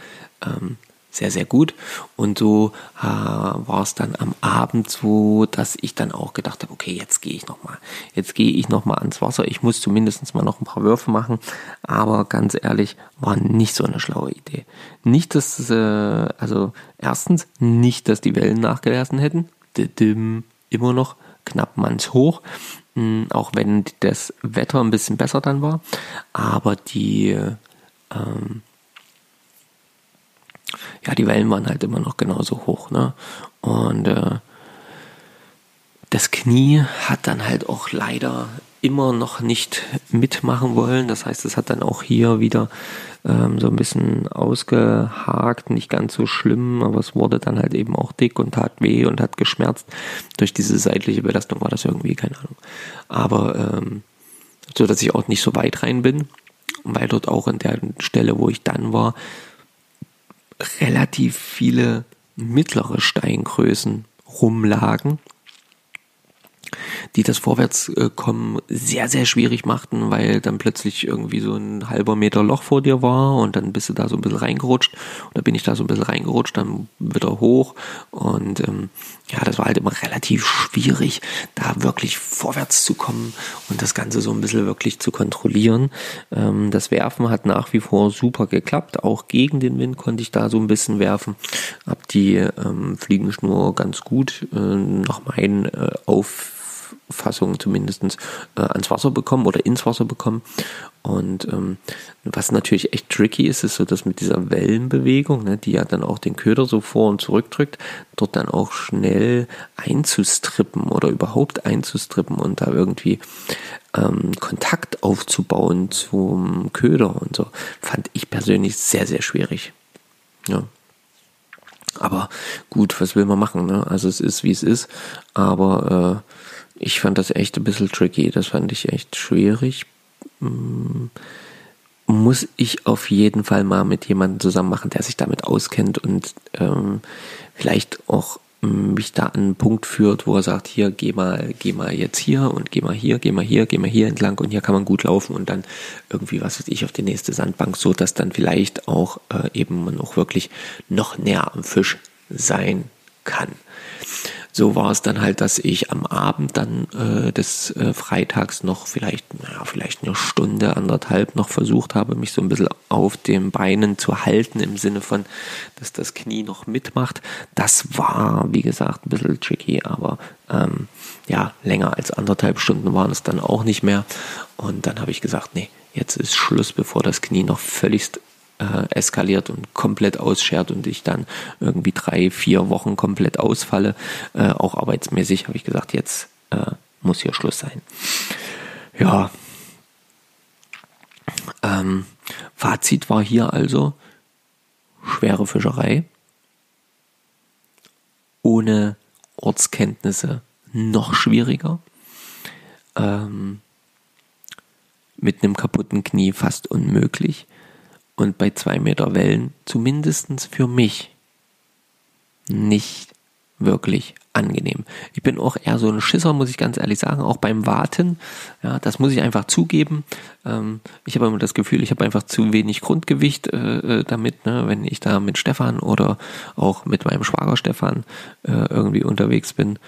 ähm, sehr, sehr gut. Und so äh, war es dann am Abend so, dass ich dann auch gedacht habe, okay, jetzt gehe ich nochmal. Jetzt gehe ich nochmal ans Wasser. Ich muss zumindest mal noch ein paar Würfe machen. Aber ganz ehrlich, war nicht so eine schlaue Idee. Nicht, dass, äh, also erstens, nicht, dass die Wellen nachgelassen hätten. Immer noch knapp mannshoch. Hm, auch wenn das Wetter ein bisschen besser dann war. Aber die, ähm, ja, die Wellen waren halt immer noch genauso hoch. Ne? Und äh, das Knie hat dann halt auch leider immer noch nicht mitmachen wollen. Das heißt, es hat dann auch hier wieder ähm, so ein bisschen ausgehakt, nicht ganz so schlimm, aber es wurde dann halt eben auch dick und tat weh und hat geschmerzt. Durch diese seitliche Belastung war das irgendwie, keine Ahnung. Aber ähm, so, dass ich auch nicht so weit rein bin, weil dort auch in der Stelle, wo ich dann war, relativ viele mittlere Steingrößen rumlagen die das Vorwärtskommen sehr, sehr schwierig machten, weil dann plötzlich irgendwie so ein halber Meter Loch vor dir war und dann bist du da so ein bisschen reingerutscht. Da bin ich da so ein bisschen reingerutscht, dann wieder hoch. Und ähm, ja, das war halt immer relativ schwierig, da wirklich vorwärts zu kommen und das Ganze so ein bisschen wirklich zu kontrollieren. Ähm, das Werfen hat nach wie vor super geklappt. Auch gegen den Wind konnte ich da so ein bisschen werfen. Hab die ähm, Fliegenschnur ganz gut äh, nach meinen äh, auf Fassung zumindest äh, ans Wasser bekommen oder ins Wasser bekommen. Und ähm, was natürlich echt tricky ist, ist so, dass mit dieser Wellenbewegung, ne, die ja dann auch den Köder so vor und zurück drückt, dort dann auch schnell einzustrippen oder überhaupt einzustrippen und da irgendwie ähm, Kontakt aufzubauen zum Köder und so, fand ich persönlich sehr, sehr schwierig. Ja. Aber gut, was will man machen? Ne? Also es ist, wie es ist. Aber äh, ich fand das echt ein bisschen tricky. Das fand ich echt schwierig. Mm, muss ich auf jeden Fall mal mit jemandem zusammen machen, der sich damit auskennt und ähm, vielleicht auch mm, mich da an einen Punkt führt, wo er sagt, hier, geh mal, geh mal jetzt hier und geh mal hier, geh mal hier, geh mal hier entlang und hier kann man gut laufen und dann irgendwie, was weiß ich, auf die nächste Sandbank, so dass dann vielleicht auch äh, eben man auch wirklich noch näher am Fisch sein kann so war es dann halt, dass ich am Abend dann äh, des äh, Freitags noch vielleicht, naja, vielleicht eine Stunde, anderthalb noch versucht habe, mich so ein bisschen auf den Beinen zu halten, im Sinne von, dass das Knie noch mitmacht. Das war, wie gesagt, ein bisschen tricky, aber ähm, ja, länger als anderthalb Stunden waren es dann auch nicht mehr. Und dann habe ich gesagt, nee, jetzt ist Schluss, bevor das Knie noch völligst äh, eskaliert und komplett ausschert und ich dann irgendwie drei, vier Wochen komplett ausfalle, äh, auch arbeitsmäßig, habe ich gesagt, jetzt äh, muss hier Schluss sein. Ja. Ähm, Fazit war hier also, schwere Fischerei, ohne Ortskenntnisse noch schwieriger, ähm, mit einem kaputten Knie fast unmöglich und bei zwei Meter Wellen zumindest für mich nicht wirklich angenehm. Ich bin auch eher so ein Schisser, muss ich ganz ehrlich sagen, auch beim Warten. Ja, das muss ich einfach zugeben. Ähm, ich habe immer das Gefühl, ich habe einfach zu wenig Grundgewicht äh, äh, damit, ne, wenn ich da mit Stefan oder auch mit meinem Schwager Stefan äh, irgendwie unterwegs bin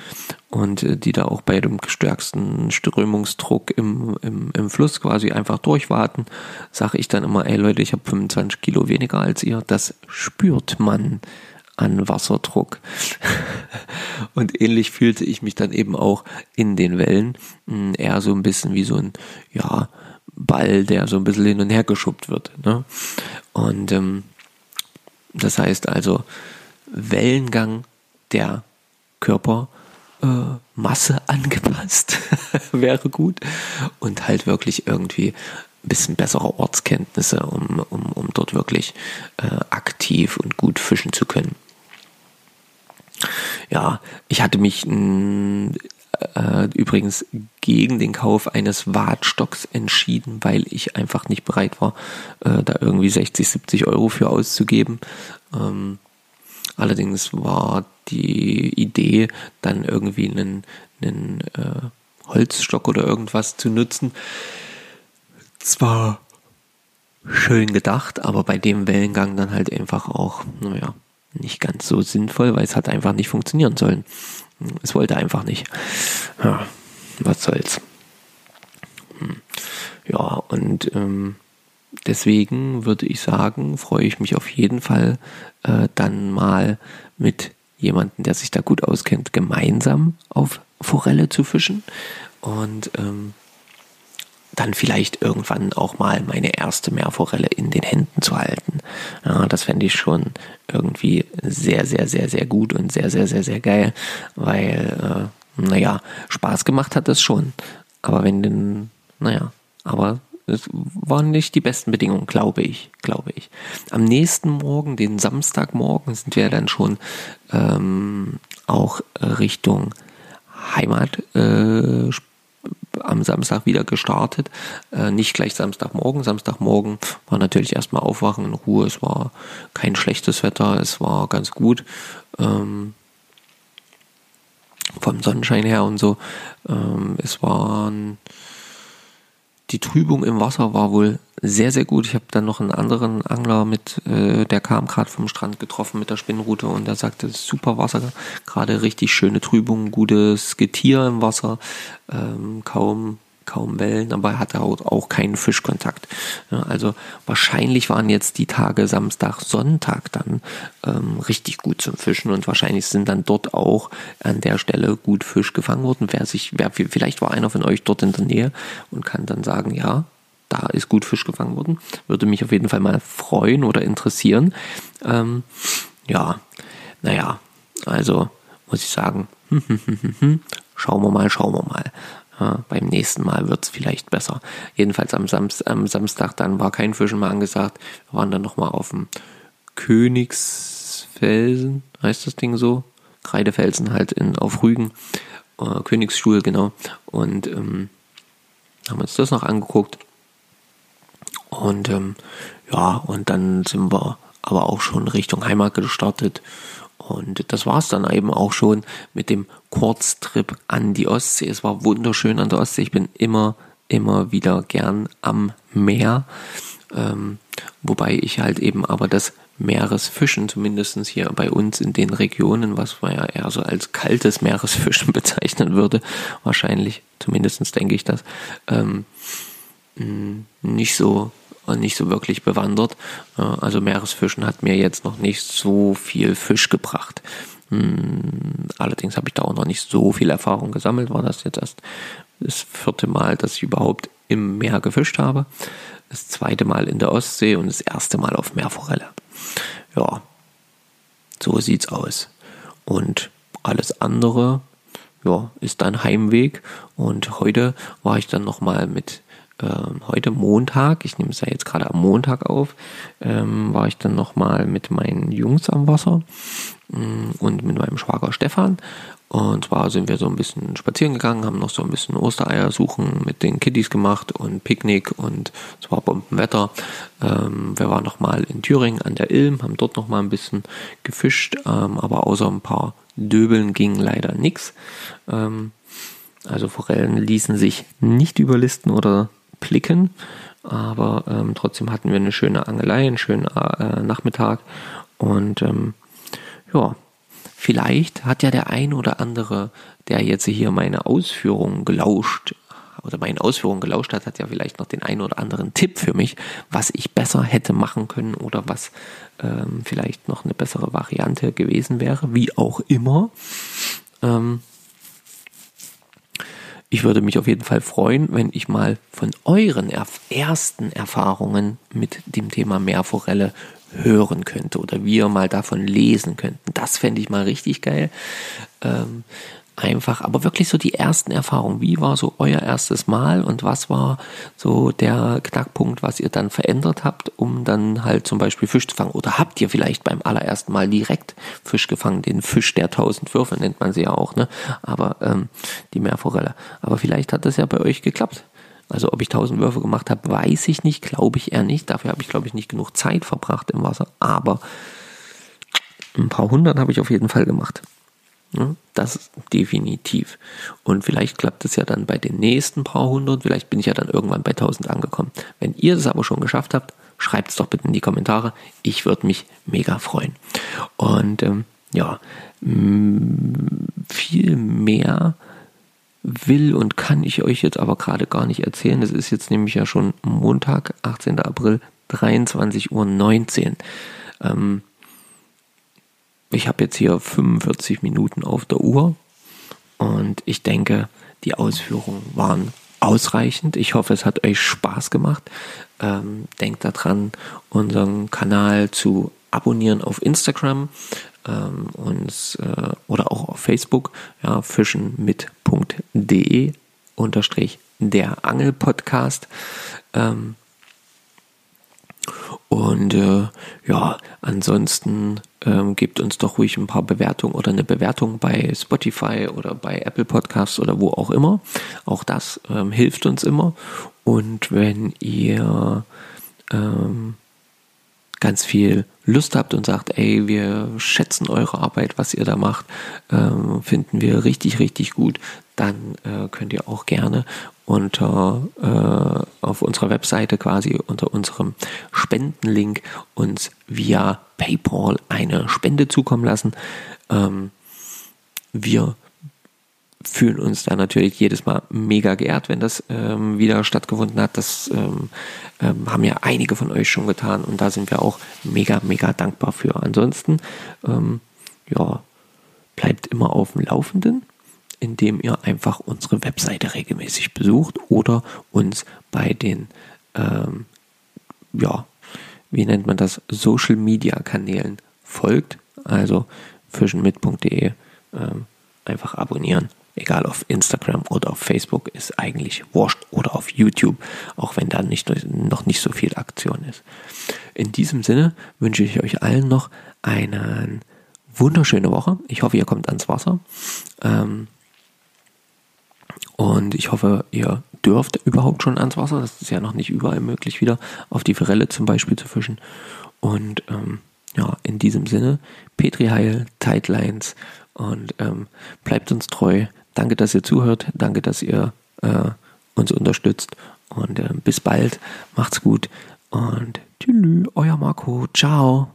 und äh, die da auch bei dem stärksten Strömungsdruck im, im, im Fluss quasi einfach durchwarten, sage ich dann immer, ey Leute, ich habe 25 Kilo weniger als ihr. Das spürt man an Wasserdruck. Und ähnlich fühlte ich mich dann eben auch in den Wellen. Hm, eher so ein bisschen wie so ein, ja, Ball, der so ein bisschen hin und her geschubbt wird. Ne? Und ähm, das heißt also, Wellengang der Körpermasse äh, angepasst wäre gut und halt wirklich irgendwie ein bisschen bessere Ortskenntnisse, um, um, um dort wirklich äh, aktiv und gut fischen zu können. Ja, ich hatte mich äh, übrigens gegen den Kauf eines Watstocks entschieden, weil ich einfach nicht bereit war, äh, da irgendwie 60, 70 Euro für auszugeben. Ähm, allerdings war die Idee, dann irgendwie einen, einen äh, Holzstock oder irgendwas zu nutzen, zwar schön gedacht, aber bei dem Wellengang dann halt einfach auch, naja, nicht ganz so sinnvoll, weil es hat einfach nicht funktionieren sollen. Es wollte einfach nicht. Ja, was soll's. Hm. Ja, und ähm, deswegen würde ich sagen, freue ich mich auf jeden Fall äh, dann mal mit jemandem, der sich da gut auskennt, gemeinsam auf Forelle zu fischen. Und ähm, dann vielleicht irgendwann auch mal meine erste Meerforelle in den Händen zu halten. Ja, das fände ich schon irgendwie sehr, sehr, sehr, sehr gut und sehr, sehr, sehr, sehr geil, weil, äh, naja, Spaß gemacht hat das schon. Aber wenn denn, naja, aber es waren nicht die besten Bedingungen, glaube ich, glaube ich. Am nächsten Morgen, den Samstagmorgen, sind wir dann schon ähm, auch Richtung Heimat äh, am Samstag wieder gestartet. Äh, nicht gleich Samstagmorgen. Samstagmorgen war natürlich erstmal aufwachen in Ruhe. Es war kein schlechtes Wetter, es war ganz gut. Ähm, vom Sonnenschein her und so. Ähm, es waren die Trübung im Wasser war wohl sehr, sehr gut. Ich habe dann noch einen anderen Angler mit, äh, der kam gerade vom Strand getroffen mit der Spinnrute und der sagte, super Wasser, gerade richtig schöne Trübung, gutes Getier im Wasser, ähm, kaum kaum Wellen, aber er hatte auch keinen Fischkontakt. Ja, also wahrscheinlich waren jetzt die Tage Samstag, Sonntag dann ähm, richtig gut zum Fischen und wahrscheinlich sind dann dort auch an der Stelle gut Fisch gefangen worden. Wer sich, wer, vielleicht war einer von euch dort in der Nähe und kann dann sagen, ja, da ist gut Fisch gefangen worden. Würde mich auf jeden Fall mal freuen oder interessieren. Ähm, ja, naja, also muss ich sagen, schauen wir mal, schauen wir mal. Ja, beim nächsten Mal wird es vielleicht besser. Jedenfalls am, Samst am, Samstag dann war kein Fischen mehr angesagt. Wir waren dann nochmal auf dem Königsfelsen, heißt das Ding so? Kreidefelsen halt in, auf Rügen. Äh, Königsstuhl, genau. Und ähm, haben uns das noch angeguckt. Und ähm, ja, und dann sind wir aber auch schon Richtung Heimat gestartet und das war es dann eben auch schon mit dem Kurztrip an die Ostsee. Es war wunderschön an der Ostsee. Ich bin immer, immer wieder gern am Meer. Ähm, wobei ich halt eben aber das Meeresfischen, zumindest hier bei uns in den Regionen, was man ja eher so als kaltes Meeresfischen bezeichnen würde, wahrscheinlich, zumindest denke ich das, ähm, nicht so nicht so wirklich bewandert. Also Meeresfischen hat mir jetzt noch nicht so viel Fisch gebracht. Hm, allerdings habe ich da auch noch nicht so viel Erfahrung gesammelt. War das jetzt erst das vierte Mal, dass ich überhaupt im Meer gefischt habe. Das zweite Mal in der Ostsee und das erste Mal auf Meerforelle. Ja, so sieht's aus. Und alles andere, ja, ist dann Heimweg. Und heute war ich dann nochmal mit ähm, heute Montag, ich nehme es ja jetzt gerade am Montag auf, ähm, war ich dann nochmal mit meinen Jungs am Wasser mm, und mit meinem Schwager Stefan. Und zwar sind wir so ein bisschen spazieren gegangen, haben noch so ein bisschen Ostereier suchen mit den Kiddies gemacht und Picknick und es war Bombenwetter. Ähm, wir waren nochmal in Thüringen an der Ilm, haben dort nochmal ein bisschen gefischt, ähm, aber außer ein paar Döbeln ging leider nichts. Ähm, also Forellen ließen sich nicht überlisten oder plicken, aber ähm, trotzdem hatten wir eine schöne Angelei, einen schönen äh, Nachmittag und ähm, ja, vielleicht hat ja der ein oder andere, der jetzt hier meine Ausführungen gelauscht oder meinen Ausführungen gelauscht hat, hat ja vielleicht noch den einen oder anderen Tipp für mich, was ich besser hätte machen können oder was ähm, vielleicht noch eine bessere Variante gewesen wäre, wie auch immer. Ähm, ich würde mich auf jeden Fall freuen, wenn ich mal von euren ersten Erfahrungen mit dem Thema Meerforelle hören könnte oder wir mal davon lesen könnten. Das fände ich mal richtig geil. Ähm, einfach, aber wirklich so die ersten Erfahrungen. Wie war so euer erstes Mal und was war so der Knackpunkt, was ihr dann verändert habt, um dann halt zum Beispiel Fisch zu fangen? Oder habt ihr vielleicht beim allerersten Mal direkt Fisch gefangen? Den Fisch der tausend Würfe nennt man sie ja auch, ne? Aber ähm, die Meerforelle. Aber vielleicht hat das ja bei euch geklappt. Also ob ich tausend Würfe gemacht habe, weiß ich nicht, glaube ich eher nicht. Dafür habe ich, glaube ich, nicht genug Zeit verbracht im Wasser. Aber ein paar hundert habe ich auf jeden Fall gemacht. Ne? Das definitiv. Und vielleicht klappt es ja dann bei den nächsten paar hundert. Vielleicht bin ich ja dann irgendwann bei 1000 angekommen. Wenn ihr das aber schon geschafft habt, schreibt es doch bitte in die Kommentare. Ich würde mich mega freuen. Und ähm, ja, viel mehr will und kann ich euch jetzt aber gerade gar nicht erzählen. Es ist jetzt nämlich ja schon Montag, 18. April, 23.19 Uhr. Ähm, ich habe jetzt hier 45 Minuten auf der Uhr und ich denke, die Ausführungen waren ausreichend. Ich hoffe, es hat euch Spaß gemacht. Ähm, denkt daran, unseren Kanal zu abonnieren auf Instagram ähm, uns, äh, oder auch auf Facebook, ja, fischenmit.de unterstrich der Angelpodcast. Ähm, und äh, ja, ansonsten ähm, gebt uns doch ruhig ein paar Bewertungen oder eine Bewertung bei Spotify oder bei Apple Podcasts oder wo auch immer. Auch das ähm, hilft uns immer. Und wenn ihr ähm, ganz viel Lust habt und sagt, ey, wir schätzen eure Arbeit, was ihr da macht, ähm, finden wir richtig, richtig gut, dann äh, könnt ihr auch gerne unter äh, auf unserer Webseite quasi unter unserem Spendenlink uns via PayPal eine Spende zukommen lassen. Ähm, wir fühlen uns da natürlich jedes Mal mega geehrt, wenn das ähm, wieder stattgefunden hat. Das ähm, ähm, haben ja einige von euch schon getan und da sind wir auch mega, mega dankbar für. Ansonsten, ähm, ja, bleibt immer auf dem Laufenden, indem ihr einfach unsere Webseite regelmäßig besucht oder uns bei den, ähm, ja, wie nennt man das, Social Media Kanälen folgt. Also fischenmit.de ähm, einfach abonnieren egal auf Instagram oder auf Facebook, ist eigentlich wurscht oder auf YouTube, auch wenn da nicht, noch nicht so viel Aktion ist. In diesem Sinne wünsche ich euch allen noch eine wunderschöne Woche. Ich hoffe, ihr kommt ans Wasser. Ähm, und ich hoffe, ihr dürft überhaupt schon ans Wasser. Das ist ja noch nicht überall möglich, wieder auf die Forelle zum Beispiel zu fischen. Und ähm, ja, in diesem Sinne, Petri Heil, Tightlines und ähm, bleibt uns treu. Danke, dass ihr zuhört. Danke, dass ihr äh, uns unterstützt. Und äh, bis bald. Macht's gut. Und tschüss, euer Marco. Ciao.